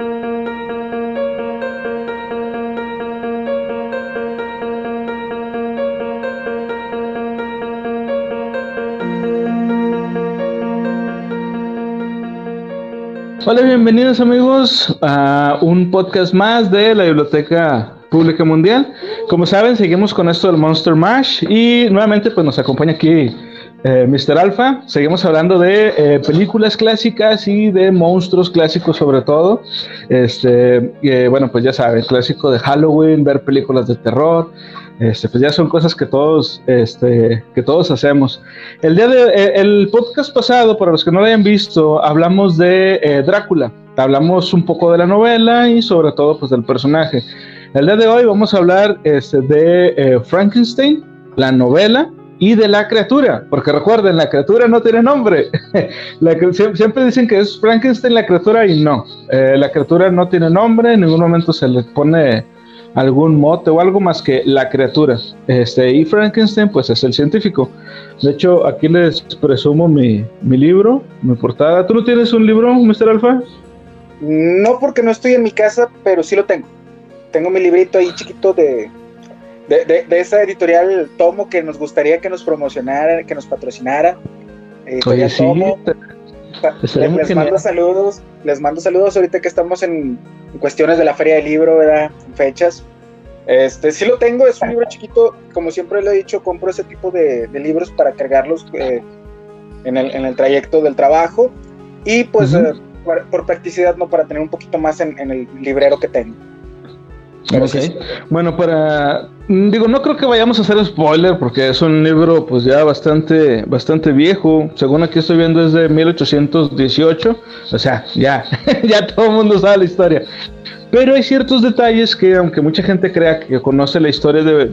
Hola, bienvenidos amigos a un podcast más de la Biblioteca Pública Mundial. Como saben, seguimos con esto del Monster Mash y nuevamente pues nos acompaña aquí eh, Mr. Alpha. Seguimos hablando de eh, películas clásicas y de monstruos clásicos sobre todo. Este, eh, bueno, pues ya saben, clásico de Halloween, ver películas de terror. Este, pues ya son cosas que todos, este, que todos hacemos. El día de, eh, el podcast pasado, para los que no lo hayan visto, hablamos de eh, Drácula. Hablamos un poco de la novela y sobre todo, pues del personaje. El día de hoy vamos a hablar este, de eh, Frankenstein, la novela y de la criatura, porque recuerden, la criatura no tiene nombre. siempre dicen que es Frankenstein la criatura y no. la criatura no tiene nombre, en ningún momento se le pone algún mote o algo más que la criatura. Este, y Frankenstein, pues es el científico. De hecho, aquí les presumo mi, mi libro, mi portada. ¿Tú no tienes un libro, Mr. Alfa? No, porque no estoy en mi casa, pero sí lo tengo. Tengo mi librito ahí chiquito de, de, de, esa editorial Tomo que nos gustaría que nos promocionara, que nos patrocinara. Oye, sí, les, mando saludos, les mando saludos ahorita que estamos en, cuestiones de la feria del libro, ¿verdad? fechas. Este, sí lo tengo, es un libro chiquito, como siempre le he dicho, compro ese tipo de, libros para cargarlos eh, en, el, en, el, trayecto del trabajo y pues eh, por, practicidad, ¿no? Para tener un poquito más en, en el librero que tengo. Ok. Bueno, para. Mm, digo, no creo que vayamos a hacer spoiler porque es un libro, pues ya bastante, bastante viejo. Según aquí estoy viendo, es de 1818. O sea, ya, ya todo el mundo sabe la historia. Pero hay ciertos detalles que, aunque mucha gente crea que conoce la historia de,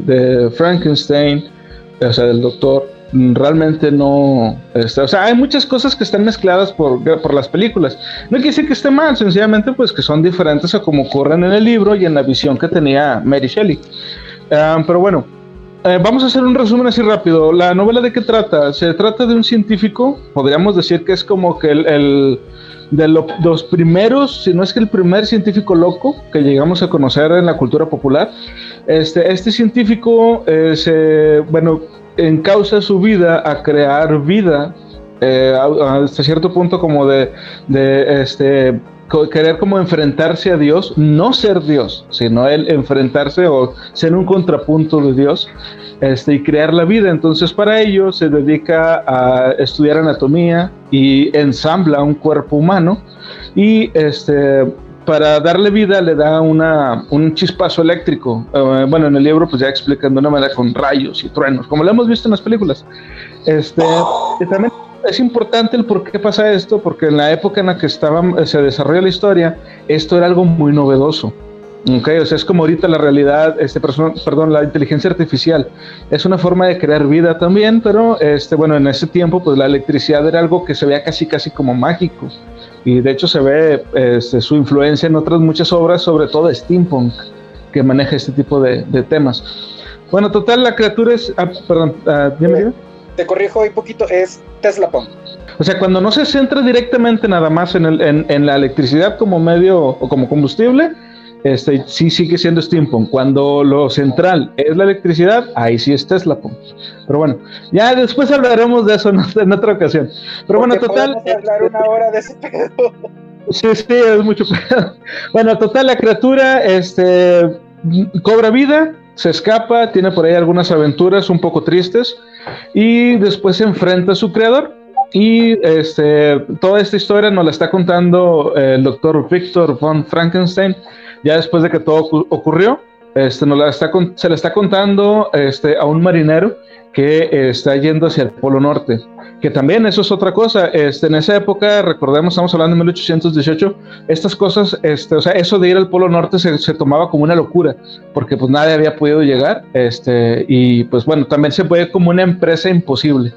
de Frankenstein, o sea, del doctor, realmente no. Este, o sea, hay muchas cosas que están mezcladas por, por, las películas. No quiere decir que esté mal, sencillamente, pues que son diferentes a como ocurren en el libro y en la visión que tenía Mary Shelley. Ah, pero bueno, eh, vamos a hacer un resumen así rápido. ¿La novela de qué trata? Se trata de un científico, podríamos decir que es como que el, de los primeros, si no es que el primer científico loco que llegamos a conocer en la cultura popular. Este, este científico, eh, se, bueno, encausa su vida a crear vida eh, hasta cierto punto como de, de este querer como enfrentarse a Dios, no ser Dios, sino él enfrentarse o ser un contrapunto de Dios este, y crear la vida. Entonces para ello se dedica a estudiar anatomía y ensambla un cuerpo humano y este, para darle vida le da una, un chispazo eléctrico. Eh, bueno, en el libro pues ya explican de una manera con rayos y truenos, como lo hemos visto en las películas. Este, también es importante el por qué pasa esto, porque en la época en la que estaba, se desarrolla la historia, esto era algo muy novedoso. Okay, o sea, es como ahorita la realidad, este, perdón, la inteligencia artificial es una forma de crear vida también, pero este, bueno, en ese tiempo, pues la electricidad era algo que se veía casi, casi como mágico y de hecho se ve este, su influencia en otras muchas obras, sobre todo steampunk, que maneja este tipo de, temas. Bueno, total, la criatura es... Ah, perdón, ah, dime, Te corrijo un poquito, es Tesla Punk. O sea, cuando no se centra directamente nada más en, el, en, en la electricidad como medio o como combustible, este, sí sigue siendo steampunk. Cuando lo central es la electricidad, ahí sí es Tesla Punk. Pero bueno, ya después hablaremos de eso en, otra ocasión. Pero bueno, total. hablar una hora de ese pedo. Sí, sí, es mucho pedo. Bueno, total, la criatura este, cobra vida, se escapa, tiene por ahí algunas aventuras un poco tristes y después se enfrenta a su creador. Y este, toda esta historia nos la está contando el doctor Victor von Frankenstein, ya después de que todo ocurrió, este, se le está contando este, a un marinero que está yendo hacia el Polo Norte. Que también eso es otra cosa. Este, en esa época, recordemos, estamos hablando de 1818, estas cosas, o sea, eso de ir al Polo Norte se, tomaba como una locura, porque pues nadie había podido llegar. Y pues bueno, también se puede como una empresa imposible.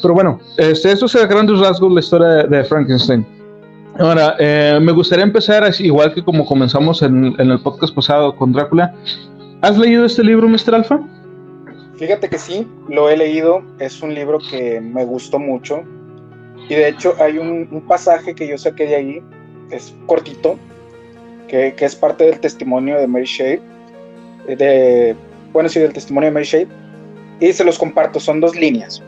Pero bueno, eso es a grandes rasgos la historia de Frankenstein. Ahora, eh, me gustaría empezar, igual que como comenzamos en, el podcast pasado con Drácula. ¿Has leído este libro, Mr. Alfa? Fíjate que sí, lo he leído. Es un libro que me gustó mucho. Y de hecho hay un, pasaje que yo saqué de ahí es cortito, que, que, es parte del testimonio de Mary Shea, de, bueno, sí, del testimonio de Mary Shea, y se los comparto, son dos líneas.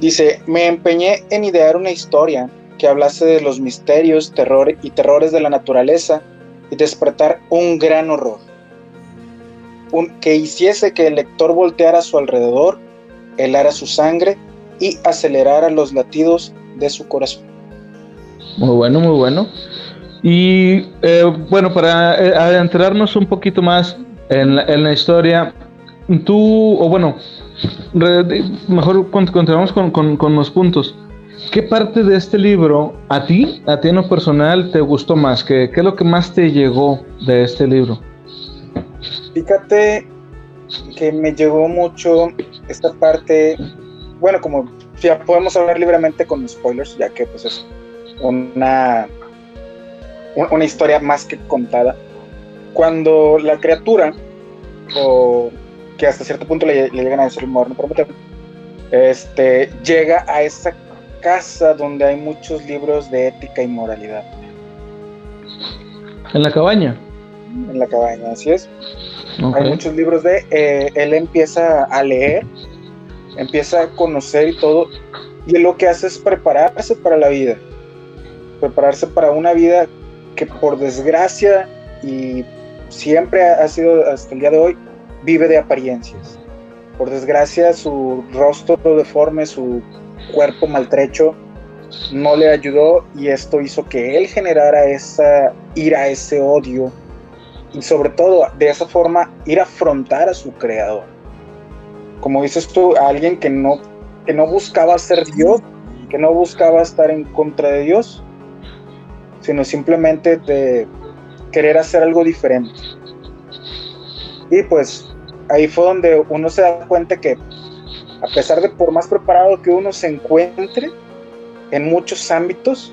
Dice, me empeñé en idear una historia que hablase de los misterios, terror y terrores de la naturaleza y despertar un gran horror. Un, que hiciese que el lector volteara a su alrededor, helara su sangre y acelerara los latidos de su corazón. Muy bueno, muy bueno. Y eh, bueno, para eh, adentrarnos un poquito más en la, historia, tú, o bueno, mejor continuamos con, con, los puntos. ¿Qué parte de este libro a ti, a ti en lo personal, te gustó más? ¿Qué, ¿Qué, es lo que más te llegó de este libro? Fíjate que me llegó mucho esta parte, bueno, como ya podemos hablar libremente con spoilers, ya que pues es una, una historia más que contada. Cuando la criatura, o que hasta cierto punto le, llegan a decir moderno prometeo, este, llega a esa casa donde hay muchos libros de ética y moralidad. ¿En la cabaña? En la cabaña, así es. Hay muchos libros de... Eh, él empieza a leer, empieza a conocer y todo, y lo que hace es prepararse para la vida prepararse para una vida que por desgracia y siempre ha sido hasta el día de hoy, vive de apariencias. Por desgracia su rostro deforme, su cuerpo maltrecho, no le ayudó y esto hizo que él generara esa ira, ese odio y sobre todo de esa forma ir a afrontar a su creador. Como dices tú, a alguien que no, que no buscaba ser Dios, que no buscaba estar en contra de Dios, sino simplemente de querer hacer algo diferente. Y pues ahí fue donde uno se da cuenta que a pesar de por más preparado que uno se encuentre en muchos ámbitos,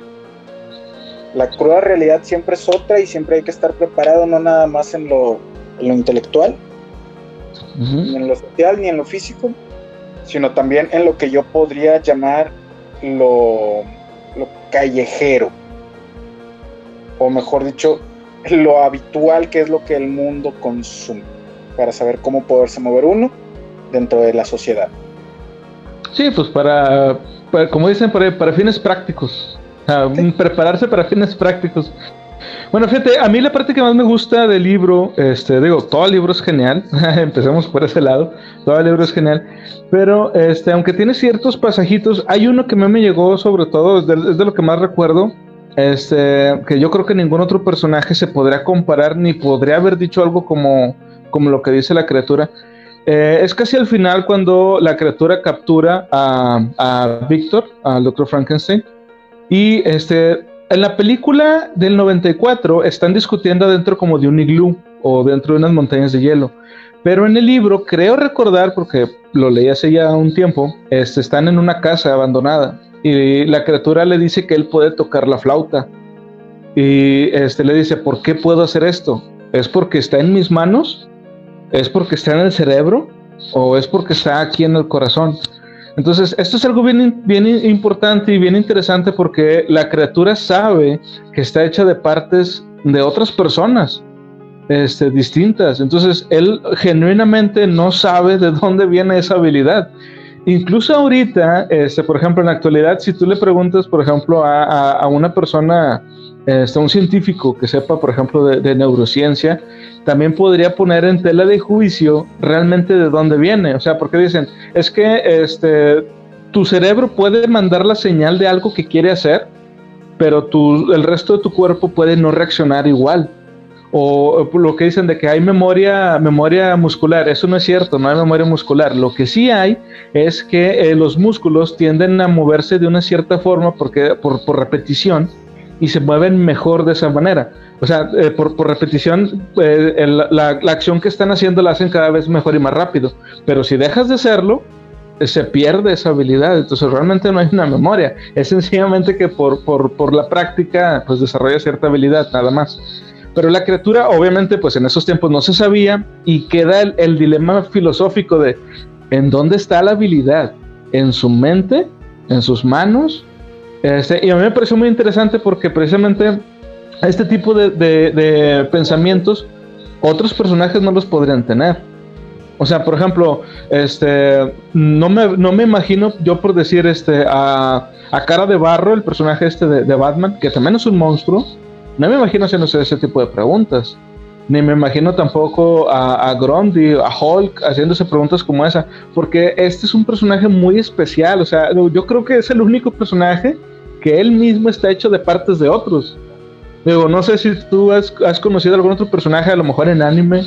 la cruda realidad siempre es otra y siempre hay que estar preparado, no nada más en lo, intelectual, ni en lo social, ni en lo físico, sino también en lo que yo podría llamar lo, lo callejero o mejor dicho, lo habitual que es lo que el mundo consume, para saber cómo poderse mover uno dentro de la sociedad. Sí, pues para, como dicen, para, para fines prácticos, prepararse para fines prácticos. Bueno, fíjate, a mí la parte que más me gusta del libro, este, digo, todo el libro es genial, empecemos por ese lado, todo el libro es genial, pero este, aunque tiene ciertos pasajitos, hay uno que me, me llegó sobre todo, es de lo que más recuerdo, este, que yo creo que ningún otro personaje se podría comparar ni podría haber dicho algo como, como lo que dice la criatura. Eh, es casi al final cuando la criatura captura a, a Víctor, al Dr. Frankenstein, y este, en la película del 94 están discutiendo dentro como de un iglú o dentro de unas montañas de hielo. Pero en el libro, creo recordar, porque lo leí hace ya un tiempo, este, están en una casa abandonada y la criatura le dice que él puede tocar la flauta. Y este le dice, ¿por qué puedo hacer esto? ¿Es porque está en mis manos? ¿Es porque está en el cerebro? ¿O es porque está aquí en el corazón? Entonces, esto es algo bien, bien importante y bien interesante porque la criatura sabe que está hecha de partes de otras personas este, distintas. Entonces, él genuinamente no sabe de dónde viene esa habilidad. Incluso ahorita, este, por ejemplo, en la actualidad, si tú le preguntas, por ejemplo, a, una persona, este, un científico que sepa, por ejemplo, de, neurociencia, también podría poner en tela de juicio realmente de dónde viene. O sea, porque dicen, es que este, tu cerebro puede mandar la señal de algo que quiere hacer, pero tu, el resto de tu cuerpo puede no reaccionar igual o lo que dicen de que hay memoria, memoria muscular, eso no es cierto, no hay memoria muscular. Lo que sí hay es que eh, los músculos tienden a moverse de una cierta forma porque, por, repetición y se mueven mejor de esa manera. O sea, eh, por, repetición, eh, la, la, acción que están haciendo la hacen cada vez mejor y más rápido. Pero si dejas de hacerlo, se pierde esa habilidad. Entonces realmente no hay una memoria. Es sencillamente que por, por, por la práctica, pues desarrolla cierta habilidad, nada más. Pero la criatura, obviamente, pues en esos tiempos no se sabía y queda el, dilema filosófico de ¿en dónde está la habilidad? ¿En su mente? ¿En sus manos? Este, y a mí me pareció muy interesante porque precisamente este tipo de, pensamientos otros personajes no los podrían tener. O sea, por ejemplo, este, no me, no me imagino yo por decir este, a, a Cara de Barro, el personaje este de, Batman, que también es un monstruo, no me imagino haciéndose ese tipo de preguntas. Ni me imagino tampoco a, a Grundy, a Hulk, haciéndose preguntas como esa, porque este es un personaje muy especial. O sea, yo creo que es el único personaje que él mismo está hecho de partes de otros. Digo, no sé si tú has, conocido algún otro personaje, a lo mejor en anime,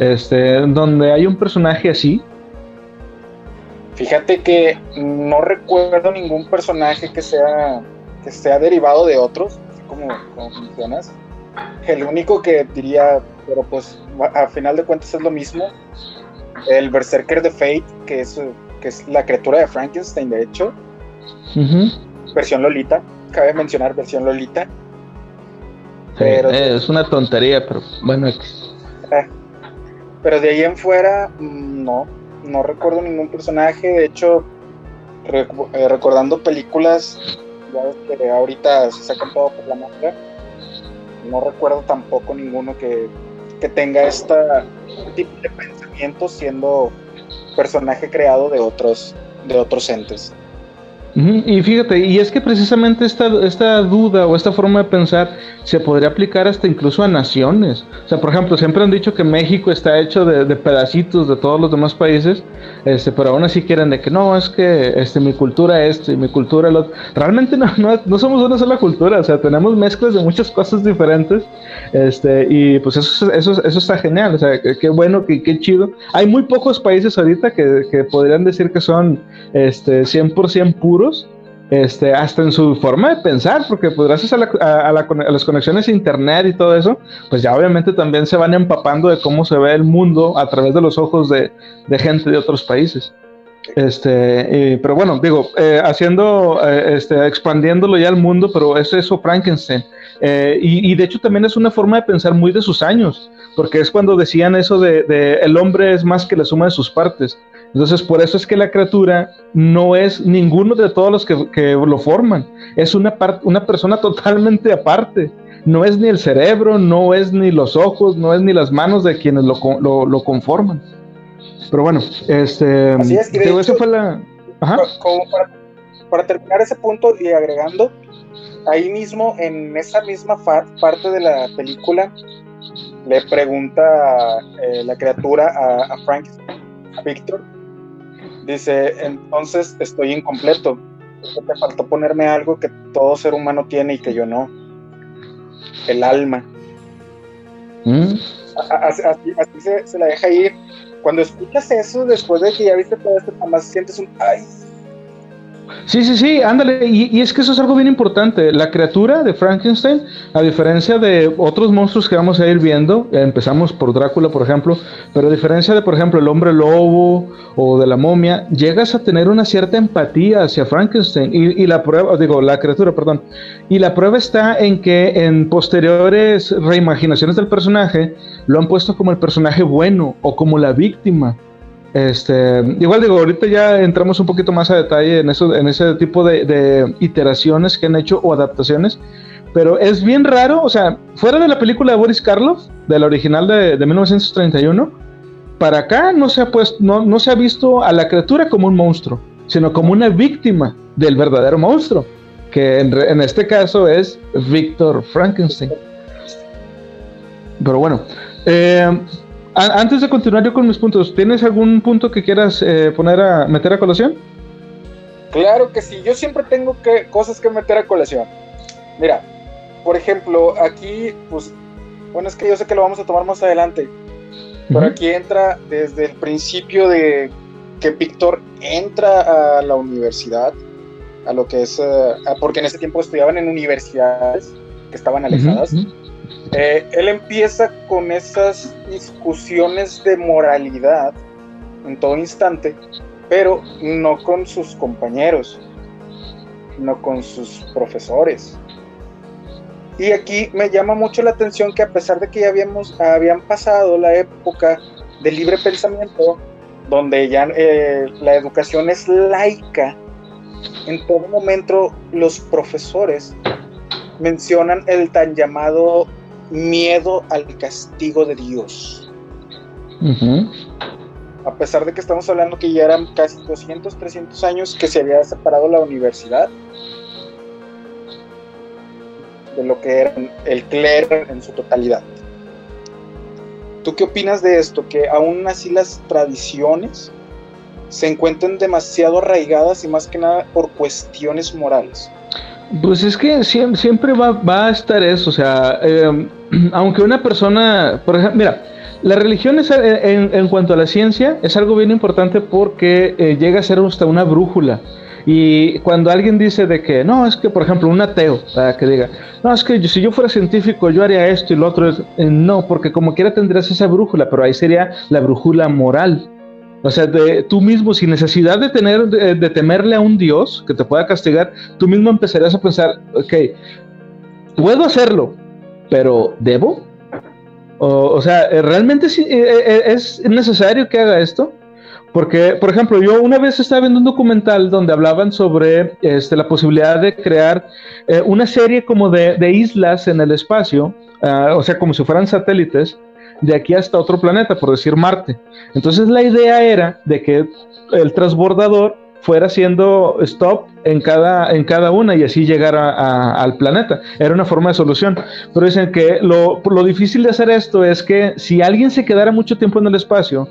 este, donde hay un personaje así. Fíjate que no recuerdo ningún personaje que sea, que sea derivado de otros, como, como mencionas. El único que diría, pero pues a final de cuentas es lo mismo, el Berserker de Fate, que es, que es la criatura de Frankenstein, de hecho. Versión Lolita, cabe mencionar versión Lolita. pero, eh, es una tontería, pero bueno. Eh, pero de ahí en fuera, mm, no, no recuerdo ningún personaje. De hecho, eh, recordando películas, ya que ahorita se sacan todo por la manga, no recuerdo tampoco ninguno que, que tenga este tipo de pensamiento siendo personaje creado de otros, de otros entes. Y fíjate, y es que precisamente esta, esta duda o esta forma de pensar se podría aplicar hasta incluso a naciones. O sea, por ejemplo, siempre han dicho que México está hecho de, pedacitos de todos los demás países, este, pero aún así quieren de que no, es que este, mi cultura es esto y mi cultura lo otro. Realmente no, no, somos una sola cultura, o sea, tenemos mezclas de muchas cosas diferentes, este, y pues eso, eso, eso está genial, o sea, qué bueno, qué, qué chido. Hay muy pocos países ahorita que, que podrían decir que son este, 100% puros este, hasta en su forma de pensar, porque pues gracias a, las conexiones a internet y todo eso, pues ya obviamente también se van empapando de cómo se ve el mundo a través de los ojos de, gente de otros países. Este, pero bueno, digo, eh, haciendo, eh, este, expandiéndolo ya al mundo, pero es eso Frankenstein. Eh, y, de hecho también es una forma de pensar muy de sus años, porque es cuando decían eso de, de el hombre es más que la suma de sus partes. Entonces, por eso es que la criatura no es ninguno de todos los que, lo forman. Es una, una persona totalmente aparte. No es ni el cerebro, no es ni los ojos, no es ni las manos de quienes lo, conforman. Pero bueno, este. Así es, fue la. Como para, terminar ese punto y agregando, ahí mismo, en esa misma parte de la película, le pregunta eh, la criatura a, a Frank, a Víctor, Dice, entonces estoy incompleto. Te faltó ponerme algo que todo ser humano tiene y que yo no. El alma. ¿Mm? Así, se, se, la deja ir. Cuando escuchas eso, después de que ya viste todo esto, más sientes un ay, Sí, sí, sí, ándale. Y, es que eso es algo bien importante. La criatura de Frankenstein, a diferencia de otros monstruos que vamos a ir viendo, empezamos por Drácula, por ejemplo, pero a diferencia de, por ejemplo, el hombre lobo o de la momia, llegas a tener una cierta empatía hacia Frankenstein. Y, la prueba, digo, la criatura, perdón. Y la prueba está en que en posteriores reimaginaciones del personaje, lo han puesto como el personaje bueno o como la víctima. Este, igual digo, ahorita ya entramos un poquito más a detalle en, eso, en ese tipo de, iteraciones que han hecho o adaptaciones, pero es bien raro, o sea, fuera de la película de Boris Karloff, de la original de, 1931, para acá no se, ha puesto, no, no se ha visto a la criatura como un monstruo, sino como una víctima del verdadero monstruo, que en, en este caso es Victor Frankenstein. Pero bueno, eh, antes de continuar yo con mis puntos, ¿tienes algún punto que quieras eh, poner a meter a colación? Claro que sí, yo siempre tengo que, cosas que meter a colación. Mira, por ejemplo, aquí, pues, bueno, es que yo sé que lo vamos a tomar más adelante, pero aquí entra desde el principio de que Víctor entra a la universidad, a lo que es, eh, porque en ese tiempo estudiaban en universidades que estaban alejadas. Eh, él empieza con esas discusiones de moralidad en todo instante, pero no con sus compañeros, no con sus profesores. Y aquí me llama mucho la atención que a pesar de que ya habíamos, habían pasado la época del libre pensamiento, donde ya eh, la educación es laica, en todo momento los profesores mencionan el tan llamado miedo al castigo de Dios. A pesar de que estamos hablando que ya eran casi 200, 300 años que se había separado la universidad de lo que era el clero en su totalidad. ¿Tú qué opinas de esto? Que aún así las tradiciones se encuentran demasiado arraigadas y más que nada por cuestiones morales. Pues es que siempre, va, a estar eso, o sea, em, aunque una persona, por ejemplo, mira, la religión es, eh, en, cuanto a la ciencia es algo bien importante porque eh, llega a ser hasta una brújula. Y cuando alguien dice de que, no, es que, por ejemplo, un ateo, que diga, no, es que si yo fuera científico yo haría esto y lo otro, eh, no, porque como quiera tendrías esa brújula, pero ahí sería la brújula moral. O sea, de, tú mismo, sin necesidad de tener, de, temerle a un Dios que te pueda castigar, tú mismo empezarías a pensar, ok, puedo hacerlo, pero ¿debo? O, sea, ¿realmente eh, eh, es necesario que haga esto? Porque, por ejemplo, yo una vez estaba viendo un documental donde hablaban sobre este, la posibilidad de crear eh, una serie como de, islas en el espacio, ah, o sea, como si fueran satélites, de aquí hasta otro planeta, por decir Marte. Entonces la idea era de que el transbordador fuera haciendo stop en cada, en cada una y así llegar al planeta. Era una forma de solución. Pero dicen que lo, lo difícil de hacer esto es que si alguien se quedara mucho tiempo en el espacio,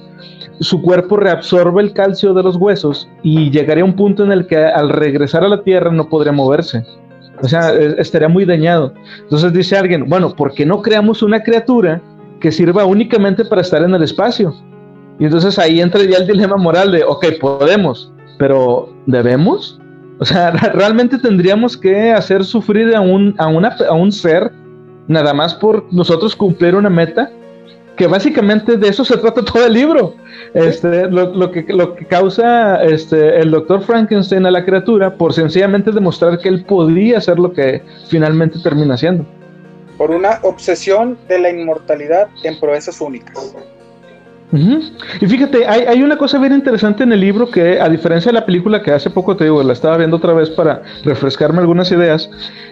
su cuerpo reabsorbe el calcio de los huesos y llegaría a un punto en el que al regresar a la Tierra no podría moverse. O sea, estaría muy dañado. Entonces dice alguien, bueno, ¿por qué no creamos una criatura que sirva únicamente para estar en el espacio? Y entonces ahí entra ya el dilema moral de, ok, podemos, pero ¿debemos? O sea, realmente tendríamos que hacer sufrir a un, a, una, a un ser nada más por nosotros cumplir una meta que básicamente de eso se trata todo el libro. Este, lo, que, lo que causa este, el doctor Frankenstein a la criatura por sencillamente demostrar que él podía hacer lo que finalmente termina haciendo. Por una obsesión de la inmortalidad en proezas únicas. Y fíjate, hay, una cosa bien interesante en el libro que, a diferencia de la película que hace poco te digo, la estaba viendo otra vez para refrescarme algunas ideas,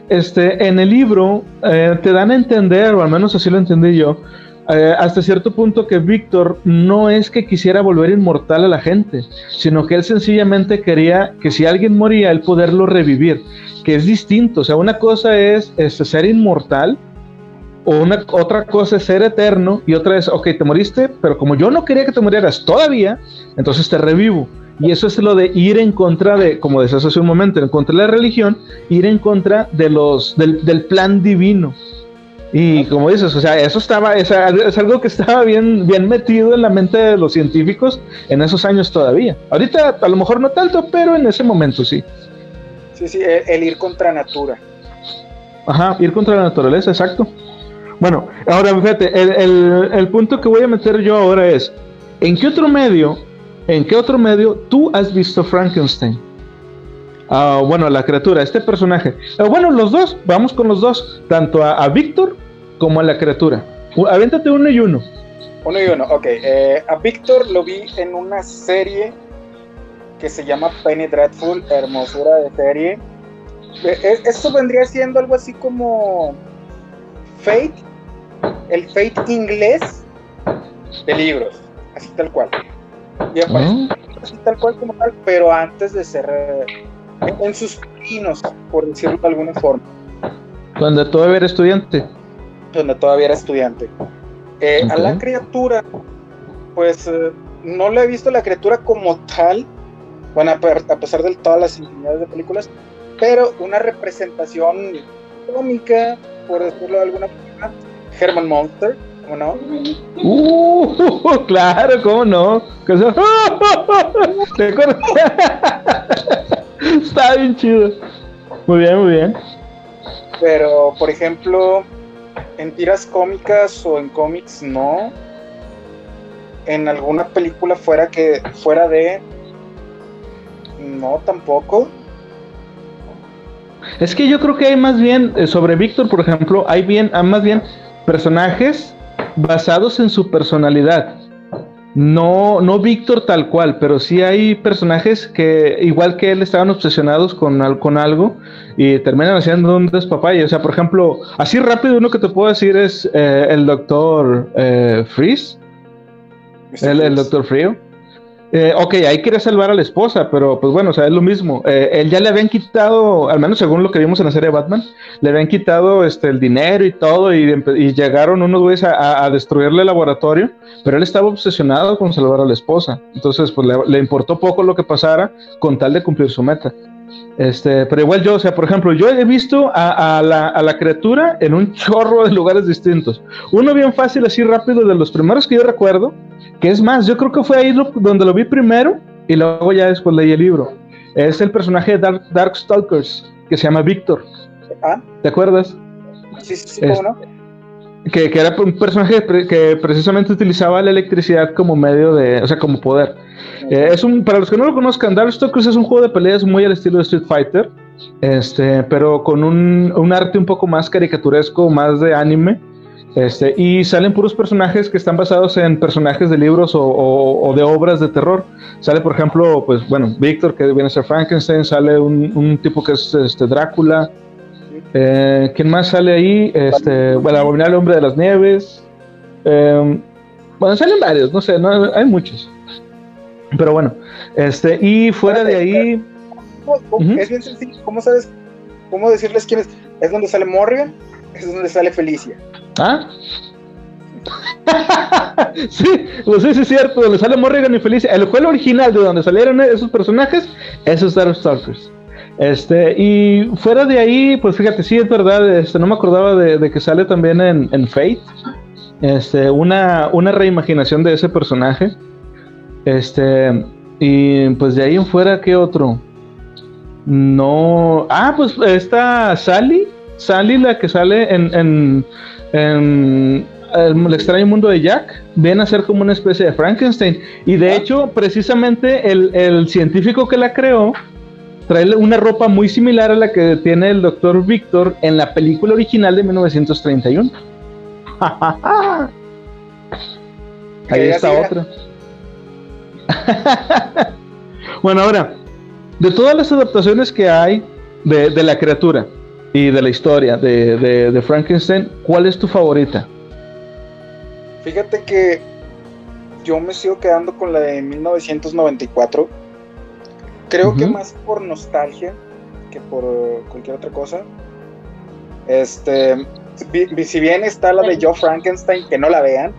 este, en el libro eh, te dan a entender, o al menos así lo entendí yo, eh, hasta cierto punto que Víctor no es que quisiera volver inmortal a la gente, sino que él sencillamente quería que si alguien moría, él poderlo revivir, que es distinto. O sea, una cosa es este, ser inmortal, una, otra cosa es ser eterno, y otra es, ok, te moriste, pero como yo no quería que te murieras todavía, entonces te revivo. Y eso es lo de ir en contra de, como decías hace un momento, en contra de la religión, ir en contra de los, del, del plan divino. Y como dices, o sea, eso estaba, es, algo que estaba bien, bien metido en la mente de los científicos en esos años todavía. Ahorita a lo mejor no tanto, pero en ese momento sí. Sí, sí, el, ir contra natura. Ajá, ir contra la naturaleza, exacto. Bueno, ahora fíjate, el, el, punto que voy a meter yo ahora es, ¿en qué otro medio, en qué otro medio tú has visto Frankenstein? Ah, bueno, la criatura, este personaje. Ah, bueno, los dos, vamos con los dos, tanto a, a Víctor como a la criatura. Avéntate uno y uno. Uno y uno, ok. Eh, a Víctor lo vi en una serie que se llama Penny Dreadful, hermosura de serie. Eh, esto vendría siendo algo así como Fate, el Fate inglés de libros, así tal cual. Y ah. así tal cual como tal, pero antes de ser en sus pinos, por decirlo de alguna forma. Cuando todavía era estudiante donde todavía era estudiante. Eh, a la criatura, pues eh, no le he visto la criatura como tal, bueno, a pesar de todas las infinidades de películas, pero una representación cómica, por decirlo de alguna forma, Herman Monster, ¿cómo no? Uh, claro, ¿cómo no? Está bien chido. Muy bien, muy bien. Pero, por ejemplo, en tiras cómicas o en cómics no. En alguna película fuera que fuera de no tampoco. Es que yo creo que hay más bien eh, sobre Víctor, por ejemplo, hay bien hay más bien personajes basados en su personalidad. No, no Víctor tal cual, pero sí hay personajes que, igual que él, estaban obsesionados con, con algo y terminan haciendo un despapalle. O sea, por ejemplo, así rápido uno que te puedo decir es eh, el doctor eh, Freeze. El, el, doctor Frío. Eh, ok, ahí quiere salvar a la esposa, pero pues bueno, o sea, es lo mismo. Eh, él ya le habían quitado, al menos según lo que vimos en la serie de Batman, le habían quitado este, el dinero y todo, y, llegaron unos güeyes a, destruirle el laboratorio, pero él estaba obsesionado con salvar a la esposa. Entonces, pues le, importó poco lo que pasara con tal de cumplir su meta. Este, pero igual yo, o sea, por ejemplo, yo he visto a, la, a, la, criatura en un chorro de lugares distintos. Uno bien fácil, así rápido, de los primeros que yo recuerdo, que es más, yo creo que fue ahí donde lo vi primero y luego ya después leí el libro. Es el personaje de Dark, Darkstalkers, que se llama Víctor. ¿Ah? ¿Te acuerdas? Sí, sí, sí, ¿cómo no? Que, que, era un personaje que precisamente utilizaba la electricidad como medio de, o sea, como poder. Eh, es un, para los que no lo conozcan, Darkstalkers es un juego de peleas muy al estilo de Street Fighter, este, pero con un, un arte un poco más caricaturesco, más de anime este, y salen puros personajes que están basados en personajes de libros o, de obras de terror. Sale, por ejemplo, pues bueno, Víctor, que viene a ser Frankenstein, sale un, tipo que es este, Drácula. Eh, ¿Quién más sale ahí? Este, bueno, Abominable Hombre de las Nieves. Em, bueno, salen varios, no sé, no, hay muchos. Pero bueno, este, y fuera de ahí. Es bien sencillo, ¿cómo sabes? ¿Cómo decirles quién es? Es donde sale Morrigan, es donde sale Felicia. ¿Ah? sí, pues sí, es cierto, donde sale Morrigan y Felicia. El juego original de donde salieron esos personajes, esos Darkstalkers. Este, y fuera de ahí, pues fíjate, sí es verdad, este, no me acordaba de, que sale también en, Fate. Este, una, una reimaginación de ese personaje. Este, y pues de ahí en fuera, ¿qué otro? No. Ah, pues está Sally. Sally, la que sale en el, extraño mundo de Jack, viene a ser como una especie de Frankenstein. Y de ah. hecho, precisamente el, científico que la creó trae una ropa muy similar a la que tiene el doctor Victor en la película original de 1931. Ahí está otra. bueno, ahora, de todas las adaptaciones que hay de la criatura, y de la historia de, Frankenstein, ¿cuál es tu favorita? Fíjate que yo me sigo quedando con la de 1994. Creo que más por nostalgia que por cualquier otra cosa. Este, si bien está la de Joe Frankenstein, que no la vean.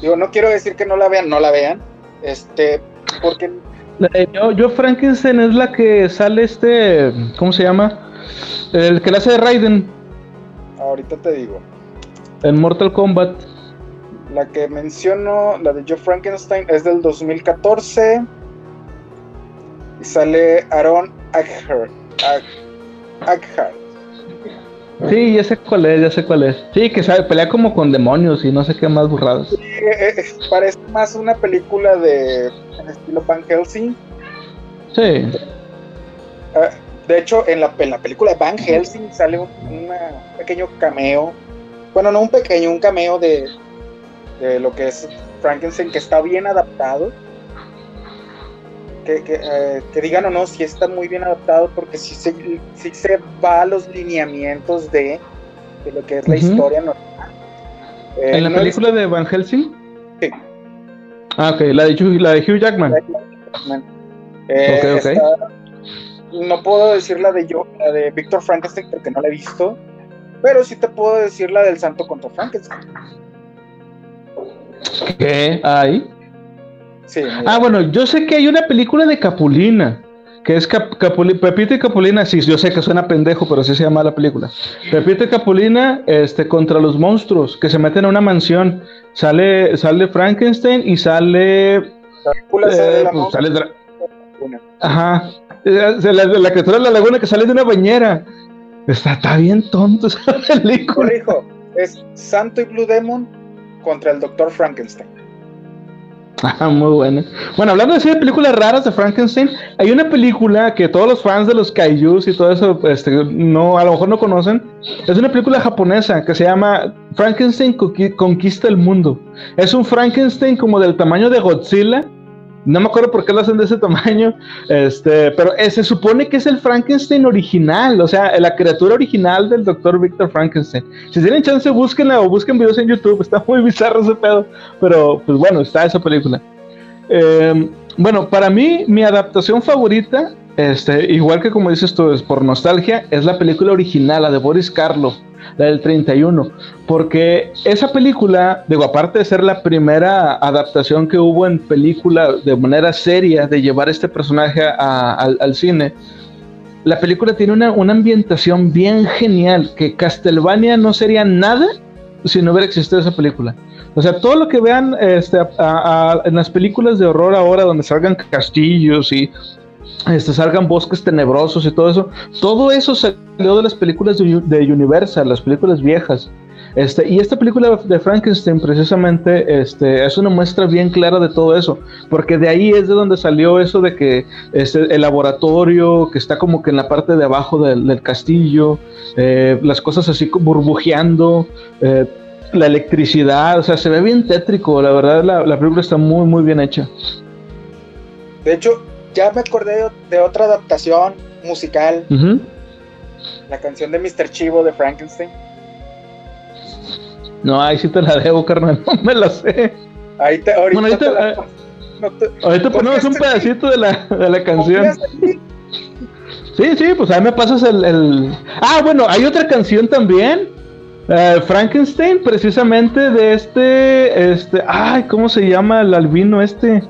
Digo, no quiero decir que no la vean, no la vean. Este, porque. De Joe Frankenstein es la que sale este. ¿Cómo se llama? El que le hace de Raiden. Ahorita te digo. En Mortal Kombat. La que menciono, la de Joe Frankenstein, es del 2014. Y sale Aaron Eckhart. Sí, ya sé cuál es, ya sé cuál es. Sí, que sabe, pelea como con demonios y no sé qué más burrados. Sí, eh, eh, parece más una película de en estilo Van Helsing. Sí. Ah, de hecho, en la, en la película de Van Helsing sale un pequeño cameo. Bueno, no un pequeño, un cameo de, lo que es Frankenstein, que está bien adaptado. Que, eh, digan o no, si está muy bien adaptado, porque si se, se va a los lineamientos de, lo que es la historia normal. Eh, ¿En la película de Van Helsing? Sí. Ah, ok, la de, la de Hugh Jackman. Eh, okay, no puedo decir la de yo, la de Víctor Frankenstein porque no la he visto, pero sí te puedo decir la del Santo contra Frankenstein. ¿Qué hay? Sí. Ah, bueno, yo sé que hay una película de Capulina, que es Pepito y Capulina, sí, yo sé que suena pendejo, pero así se llama la película. Pepito y Capulina este, contra los monstruos, que se meten a una mansión. Sale, sale Frankenstein y sale... La sale, eh, pues, sale Ajá, la, la, criatura de la laguna que sale de una bañera. Está, está bien tonto esa película. Corrijo, es Santo y Blue Demon contra el Doctor Frankenstein. Ah, muy buena. Bueno, hablando de películas raras de Frankenstein, hay una película que todos los fans de los kaijus y todo eso, este, no, a lo mejor no conocen. Es una película japonesa que se llama Frankenstein conquista el mundo. Es un Frankenstein como del tamaño de Godzilla, no me acuerdo por qué lo hacen de ese tamaño, este, pero eh, se supone que es el Frankenstein original, o sea, la criatura original del doctor Victor Frankenstein. Si tienen chance, búsquenla o busquen videos en YouTube, está muy bizarro ese pedo, pero pues bueno, está esa película. Em, bueno, para mí, mi adaptación favorita, este, igual que como dices tú, es por nostalgia, es la película original, la de Boris Karloff la del 31, porque esa película, digo, aparte de ser la primera adaptación que hubo en película de manera seria de llevar este personaje al, cine, la película tiene una, ambientación bien genial, que Castlevania no sería nada si no hubiera existido esa película. O sea, todo lo que vean este, en las películas de horror ahora, donde salgan castillos y este, salgan bosques tenebrosos y todo eso. Todo eso salió de las películas de, Universal, las películas viejas. Este, y esta película de Frankenstein precisamente este, es una muestra bien clara de todo eso, porque de ahí es de donde salió eso de que este, el laboratorio que está como que en la parte de abajo del, castillo, eh, las cosas así burbujeando, eh, la electricidad, o sea, se ve bien tétrico, la verdad la, la película está muy, muy bien hecha. De hecho, ya me acordé de, otra adaptación musical. La canción de Mr. Chivo de Frankenstein. No, ahí sí te la debo, carnal. No me la sé. Ahí te, ahorita, bueno, ahorita, ponemos un pedacito de la, de la canción. Sí, sí, pues ahí me pasas el, el... Ah, bueno, hay otra canción también. Eh, Frankenstein, precisamente de este, este, ay, ¿cómo se llama el albino este?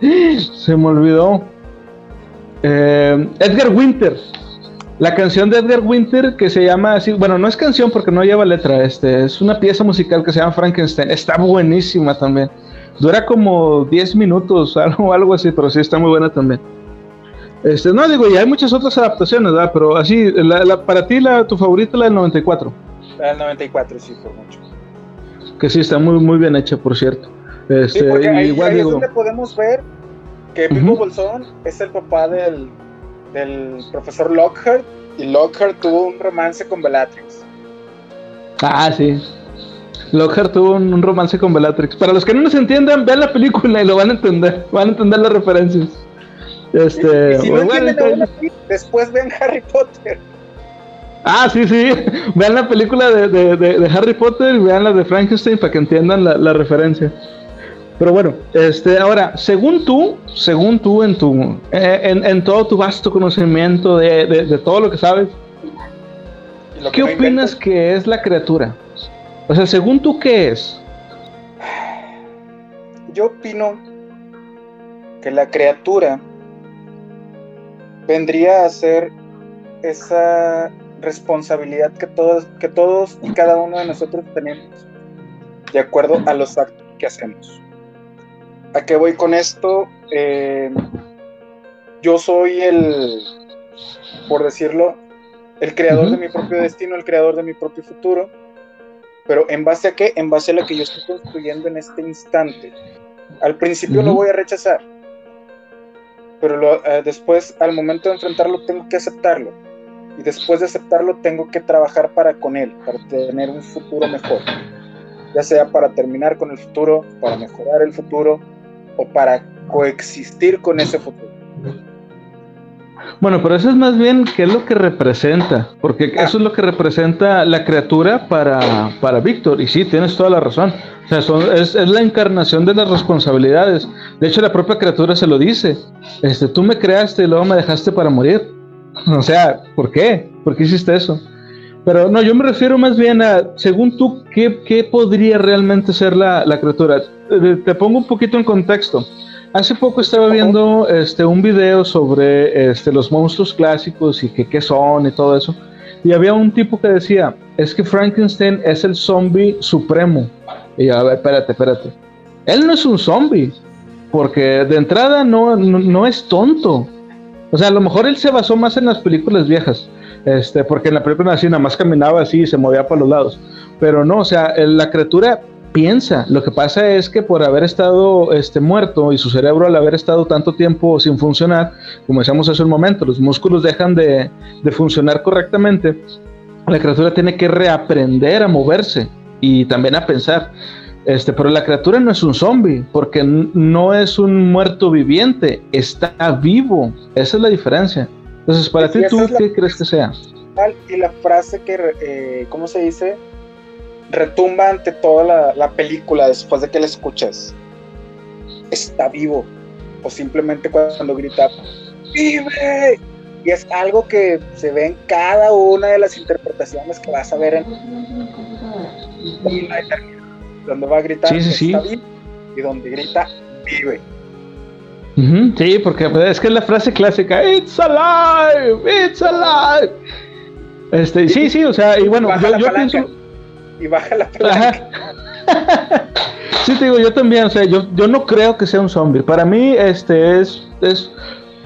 Se me olvidó. Eh, Edgar Winter. La canción de Edgar Winter que se llama así, bueno, no es canción porque no lleva letra, este, es una pieza musical que se llama Frankenstein. Está buenísima también. Dura como 10 minutos, algo, algo así, pero sí está muy buena también. Este, no digo, y hay muchas otras adaptaciones, ¿verdad? Pero así, para ti, la, tu favorita, la del 94. La del 94, sí, por mucho. Que sí, está muy, muy bien hecha, por cierto. Este, igual es donde podemos ver que Bilbo Bolsón es el papá del, del profesor Lockhart y Lockhart tuvo un romance con Bellatrix. Ah, sí. Lockhart tuvo un, romance con Bellatrix. Para los que no nos entiendan, vean la película y lo van a entender. Van a entender las referencias. Este, después ven Harry Potter. Ah, sí, sí. Vean la película de, de, de, Harry Potter y vean la de Frankenstein para que entiendan la, la referencia. Pero bueno, este, ahora, según tú, según tú en tu, eh, en, todo tu vasto conocimiento de, todo lo que sabes, ¿qué opinas que es la criatura? O sea, según tú, ¿qué es? Yo opino que la criatura vendría a ser esa responsabilidad que todos, que todos y cada uno de nosotros tenemos de acuerdo a los actos que hacemos. ¿A qué voy con esto? Eh, yo soy el, por decirlo, el creador de mi propio destino, el creador de mi propio futuro. Pero ¿en base a qué? En base a lo que yo estoy construyendo en este instante. Al principio lo voy a rechazar, pero eh, después, al momento de enfrentarlo, tengo que aceptarlo. Y después de aceptarlo, tengo que trabajar para con él, para tener un futuro mejor. Ya sea para terminar con el futuro, para mejorar el futuro, o para coexistir con ese futuro. Bueno, pero eso es más bien qué es lo que representa, porque ah. eso es lo que representa la criatura para, para Víctor, y sí, tienes toda la razón. O sea, es, es, la encarnación de las responsabilidades. De hecho, la propia criatura se lo dice. Este, tú me creaste y luego me dejaste para morir. O sea, ¿por qué? ¿Por qué hiciste eso? Pero no, yo me refiero más bien a, según tú, ¿qué, qué podría realmente ser la, la criatura? Te pongo un poquito en contexto. Hace poco estaba viendo este, un video sobre este, los monstruos clásicos y que qué son y todo eso. Y había un tipo que decía, es que Frankenstein es el zombie supremo. Y yo, a ver, espérate, espérate. Él no es un zombie, porque de entrada no, no, es tonto. O sea, a lo mejor él se basó más en las películas viejas, este, porque en la película así nada más caminaba así y se movía para los lados. Pero no, o sea, la criatura piensa. Lo que pasa es que por haber estado este, muerto y su cerebro al haber estado tanto tiempo sin funcionar, como decíamos hace un momento, los músculos dejan de, de funcionar correctamente, la criatura tiene que reaprender a moverse y también a pensar. Este, pero la criatura no es un zombie, porque no es un muerto viviente, está vivo. Esa es la diferencia. Entonces, para ti, ¿tú qué crees que sea? Y la frase que, eh, ¿cómo se dice? Retumba ante toda la, película después de que la escuchas. Está vivo. O simplemente cuando grita, ¡Vive! Y es algo que se ve en cada una de las interpretaciones que vas a ver en la eternidad donde va a gritar y donde grita vive. sí, porque pues, es que es la frase clásica, It's alive, it's alive. Este, sí, sí, o sea, y bueno, yo, pienso... Y baja la palanca. sí, te digo, yo también, o sea, yo, yo no creo que sea un zombie. Para mí, este es, es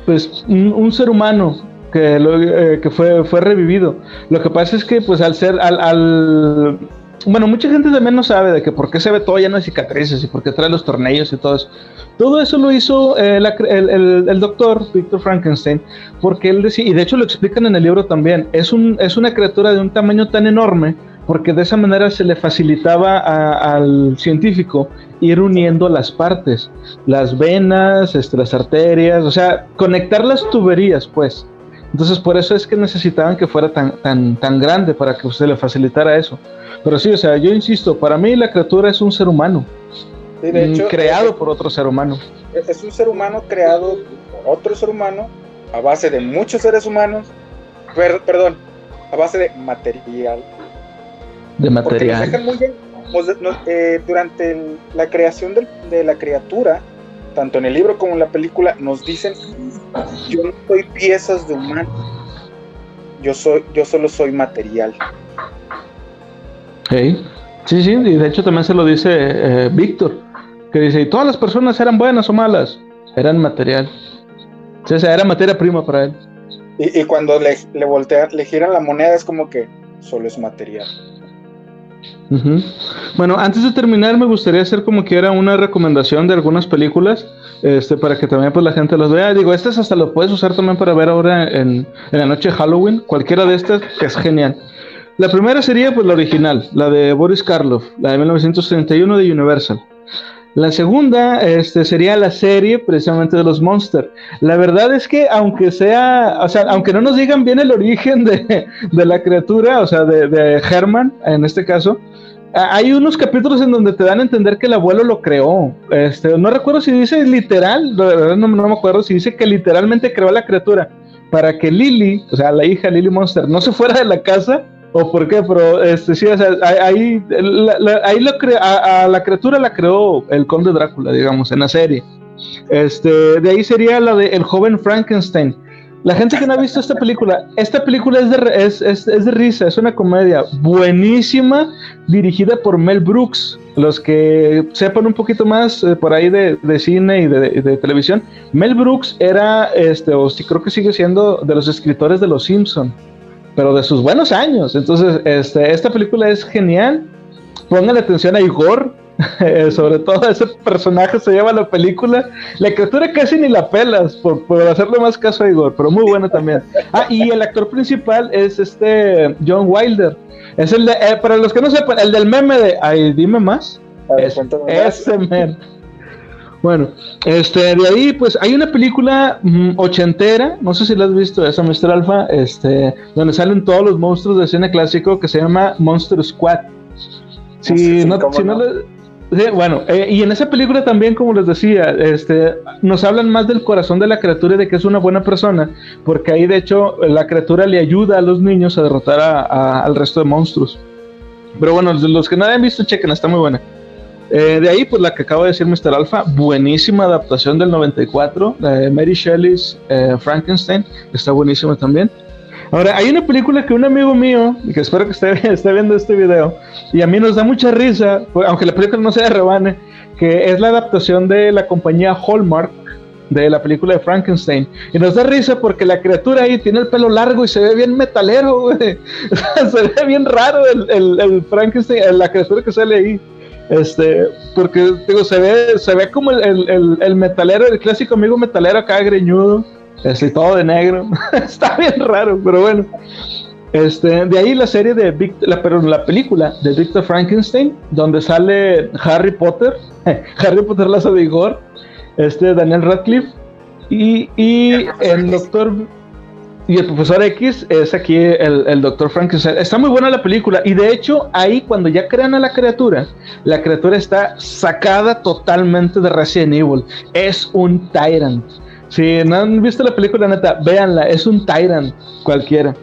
pues, un, ser humano que, lo, eh, que fue, fue revivido. Lo que pasa es que, pues, al ser, al, al bueno, mucha gente también no sabe de que por qué se ve todo lleno de cicatrices y por qué trae los tornillos y todo eso. Todo eso lo hizo eh, el, doctor Victor Frankenstein, porque él decía, y de hecho lo explican en el libro también, es, un, es una criatura de un tamaño tan enorme, porque de esa manera se le facilitaba al científico ir uniendo las partes, las venas, este, las arterias, o sea, conectar las tuberías, pues. Entonces por eso es que necesitaban que fuera tan, tan, tan grande para que se le facilitara eso. Pero sí, o sea, yo insisto, para mí la criatura es un ser humano. Mm, creado por otro ser humano. Es un ser humano creado por otro ser humano a base de muchos seres humanos. perdón, a base de material. De material. Muy bien, eh, durante la creación de, la criatura, tanto en el libro como en la película, nos dicen, yo no soy piezas de humano, yo, soy, yo solo soy material. Sí, sí, y de hecho también se lo dice eh, Víctor, que dice, y todas las personas eran buenas o malas, eran material. O sea, era materia prima para él. Y, cuando le, le, voltean, le giran la moneda es como que solo es material. Bueno, antes de terminar me gustaría hacer como que era una recomendación de algunas películas, este, para que también pues la gente los vea. Digo, estas hasta lo puedes usar también para ver ahora en, en la noche de Halloween, cualquiera de estas que es genial. La primera sería pues la original, la de Boris Karloff, la de 1931 de Universal. La segunda este, sería la serie precisamente de los Monsters. La verdad es que aunque sea, o sea, aunque no nos digan bien el origen de, la criatura, o sea, de, de, Herman en este caso, hay unos capítulos en donde te dan a entender que el abuelo lo creó. Este, no recuerdo si dice literal, no, no me acuerdo si dice que literalmente creó a la criatura para que Lily, o sea, la hija Lily Monster, no se fuera de la casa o por qué, pero este, sí, ahí, ahí lo a, la criatura la creó el conde Drácula, digamos, en la serie. Este, de ahí sería la de El joven Frankenstein. La gente que no ha visto esta película, esta película es de, es, es de risa, es una comedia buenísima, dirigida por Mel Brooks. Los que sepan un poquito más eh, por ahí de, de cine y de, de, televisión, Mel Brooks era, este, o sí creo que sigue siendo de los escritores de Los Simpson pero de sus buenos años. Entonces, este, esta película es genial. Póngale atención a Igor, sobre todo ese personaje se lleva la película. La criatura casi ni la pelas por, por, hacerle más caso a Igor, pero muy buena también. Ah, y el actor principal es este John Wilder. Es el de, eh, para los que no sepan, el del meme de Ay, dime más. Es, ese meme. Bueno, este, de ahí, pues hay una película mm, ochentera, no sé si la has visto, esa Mr. Alpha, este, donde salen todos los monstruos de cine clásico que se llama Monster Squad. Si no, si no, bueno, eh, y en esa película también, como les decía, este, nos hablan más del corazón de la criatura y de que es una buena persona, porque ahí de hecho la criatura le ayuda a los niños a derrotar al resto de monstruos. Pero bueno, los que no la han visto, chequen, está muy buena. Eh, de ahí, pues la que acabo de decir Mr. Alpha, buenísima adaptación del 94, de Mary Shelley's eh, Frankenstein, está buenísima también. Ahora, hay una película que un amigo mío, que espero que esté, esté viendo este video, y a mí nos da mucha risa, pues, aunque la película no sea de rebane, que es la adaptación de la compañía Hallmark de la película de Frankenstein. Y nos da risa porque la criatura ahí tiene el pelo largo y se ve bien metalero, se ve bien raro el, el Frankenstein, la criatura que sale ahí. Este, porque digo, se ve, se ve como el, el, metalero, el clásico amigo metalero acá greñudo, este, todo de negro. Está bien raro, pero bueno. Este, de ahí la serie de Victor, la, perdón, la película de Victor Frankenstein, donde sale Harry Potter, Harry Potter Lazo de Igor, este, Daniel Radcliffe y, y el doctor y el profesor X es aquí el, el doctor Frankenstein. Está muy buena la película. Y de hecho, ahí cuando ya crean a la criatura, la criatura está sacada totalmente de Resident Evil. Es un Tyrant. Si no han visto la película, neta, véanla. Es un Tyrant cualquiera.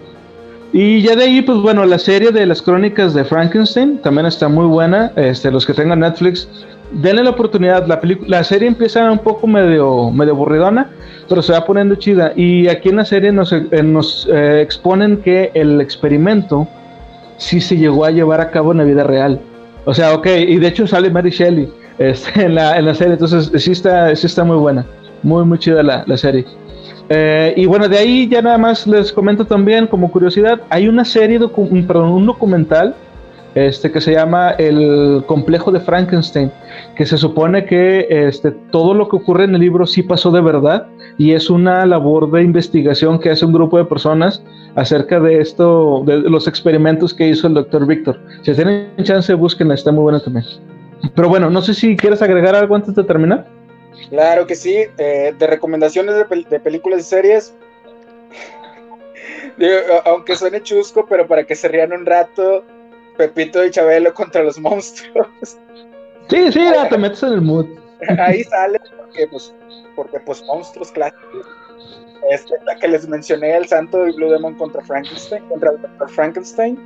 Y ya de ahí, pues bueno, la serie de las crónicas de Frankenstein también está muy buena. Este, los que tengan Netflix, denle la oportunidad. La, la serie empieza un poco medio, medio aburridona pero se va poniendo chida. Y aquí en la serie nos, eh, nos eh, exponen que el experimento sí se llegó a llevar a cabo en la vida real. O sea, ok, y de hecho sale Mary Shelley este, en, la, en la serie, entonces sí está, sí está muy buena, muy, muy chida la, la serie. Eh, y bueno, de ahí ya nada más les comento también como curiosidad, hay una serie, perdón, un documental este, que se llama El complejo de Frankenstein, que se supone que este, todo lo que ocurre en el libro sí pasó de verdad y es una labor de investigación que hace un grupo de personas acerca de esto, de los experimentos que hizo el doctor Víctor. Si tienen chance, búsquenla, está muy buena también. Pero bueno, no sé si quieres agregar algo antes de terminar. Claro que sí, eh, de recomendaciones de, de películas y series, aunque suene chusco, pero para que se rían un rato, Pepito y Chabelo contra los monstruos. Sí, sí, ya te metes en el mood. Ahí sale porque pues, porque pues monstruos clásicos. Este, la que les mencioné, el Santo y Blue Demon contra Frankenstein, contra Frankenstein.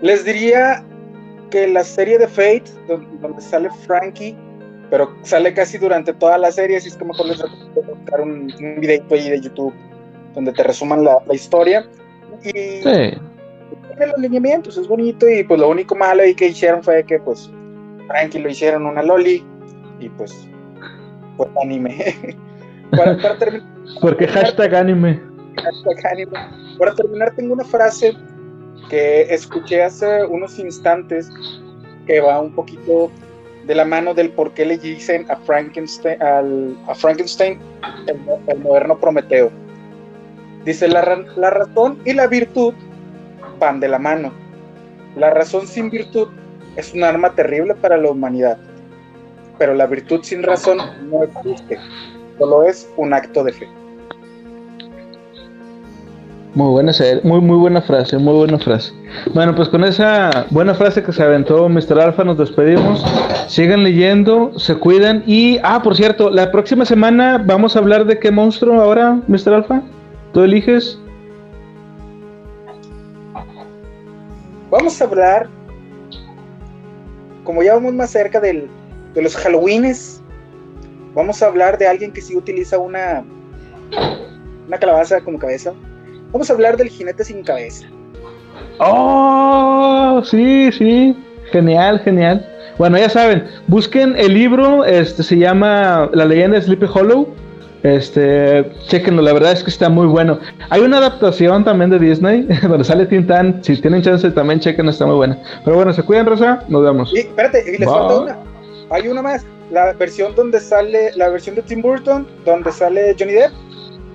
Les diría que la serie de Fate, donde, sale Frankie, pero sale casi durante toda la serie, así es que mejor les recomiendo buscar un, un videito ahí de YouTube donde te resuman la, la historia. Y sí los lineamientos, es bonito y pues lo único malo ahí que hicieron fue que pues Frankie lo hicieron una loli y pues pues anime. para, terminar, Porque hashtag anime. Hashtag anime. Para terminar tengo una frase que escuché hace unos instantes que va un poquito de la mano del por qué le dicen a Frankenstein, al, a Frankenstein el, moderno Prometeo. Dice, la, la razón y la virtud pan de la mano. La razón sin virtud es un arma terrible para la humanidad, pero la virtud sin razón no existe, solo es un acto de fe. Muy buena, muy, muy buena frase, muy buena frase. Bueno, pues con esa buena frase que se aventó Mr. Alfa nos despedimos. Sigan leyendo, se cuidan y, ah, por cierto, la próxima semana vamos a hablar de qué monstruo ahora, Mr. Alfa. ¿Tú eliges? Vamos a hablar, como ya vamos más cerca del, de los Halloweenes, vamos a hablar de alguien que sí utiliza una, una calabaza como cabeza. Vamos a hablar del jinete sin cabeza. Oh, sí, sí. Genial, genial. Bueno, ya saben, busquen el libro, este se llama La leyenda de Sleepy Hollow este, chequenlo, la verdad es que está muy bueno. Hay una adaptación también de Disney donde sale Tintan. Si tienen chance, también chequen, está muy buena. Pero bueno, se cuidan, Rosa. Nos vemos. Y espérate, y les falta una. Hay una más. La versión donde sale, la versión de Tim Burton, donde sale Johnny Depp,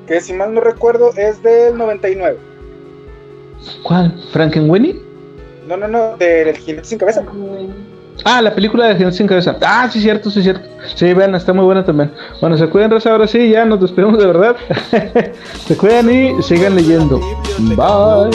que si mal no recuerdo es del 99. ¿Cuál? ¿Frankenweenie? No, no, no, del Jinete sin cabeza. Ah, la película de Gente sin cabeza. Ah, sí, cierto, sí, cierto. Sí, vean, está muy buena también. Bueno, se cuidan, Rosa, ahora sí, ya nos despedimos de verdad. se cuidan y sigan leyendo. Bye.